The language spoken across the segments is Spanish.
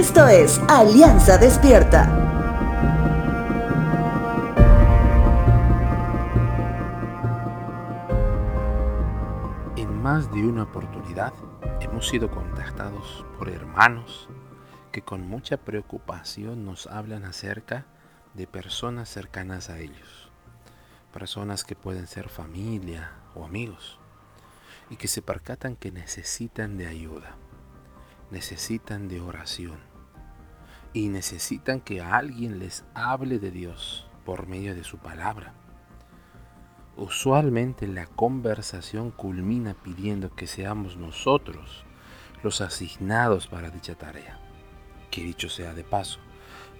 Esto es Alianza Despierta. En más de una oportunidad hemos sido contactados por hermanos que con mucha preocupación nos hablan acerca de personas cercanas a ellos, personas que pueden ser familia o amigos, y que se percatan que necesitan de ayuda, necesitan de oración, y necesitan que alguien les hable de Dios por medio de su palabra. Usualmente la conversación culmina pidiendo que seamos nosotros los asignados para dicha tarea. Que dicho sea de paso,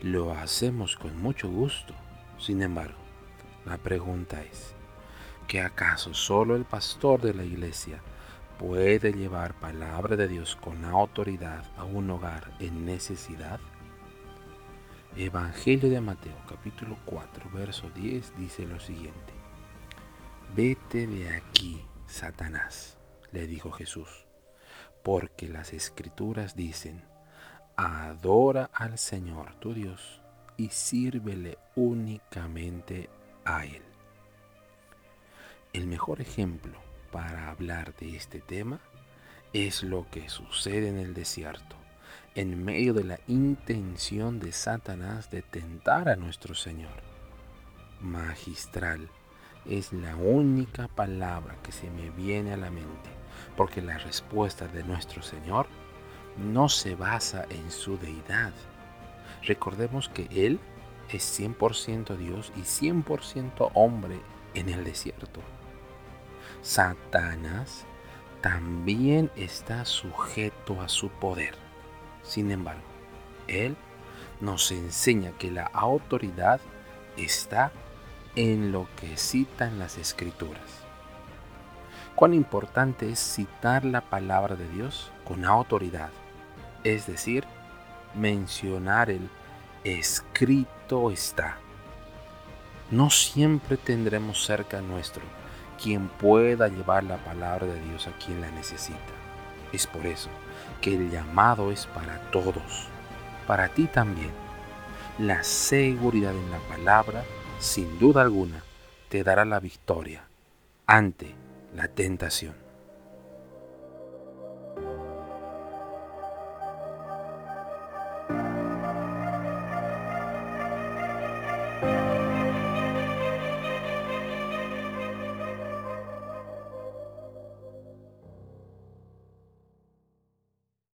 lo hacemos con mucho gusto. Sin embargo, la pregunta es, ¿que acaso solo el pastor de la iglesia puede llevar palabra de Dios con autoridad a un hogar en necesidad? Evangelio de Mateo capítulo 4 verso 10 dice lo siguiente. Vete de aquí, Satanás, le dijo Jesús, porque las escrituras dicen, adora al Señor tu Dios y sírvele únicamente a Él. El mejor ejemplo para hablar de este tema es lo que sucede en el desierto, en medio de la intención de Satanás de tentar a nuestro Señor. Magistral es la única palabra que se me viene a la mente, porque la respuesta de nuestro Señor no se basa en su deidad. Recordemos que Él es 100% Dios y 100% hombre en el desierto. Satanás también está sujeto a su poder. Sin embargo, Él nos enseña que la autoridad está en lo que citan las escrituras. Cuán importante es citar la palabra de Dios con autoridad es decir, mencionar el escrito está. No siempre tendremos cerca nuestro quien pueda llevar la palabra de Dios a quien la necesita. Es por eso que el llamado es para todos, para ti también. La seguridad en la palabra, sin duda alguna, te dará la victoria ante la tentación.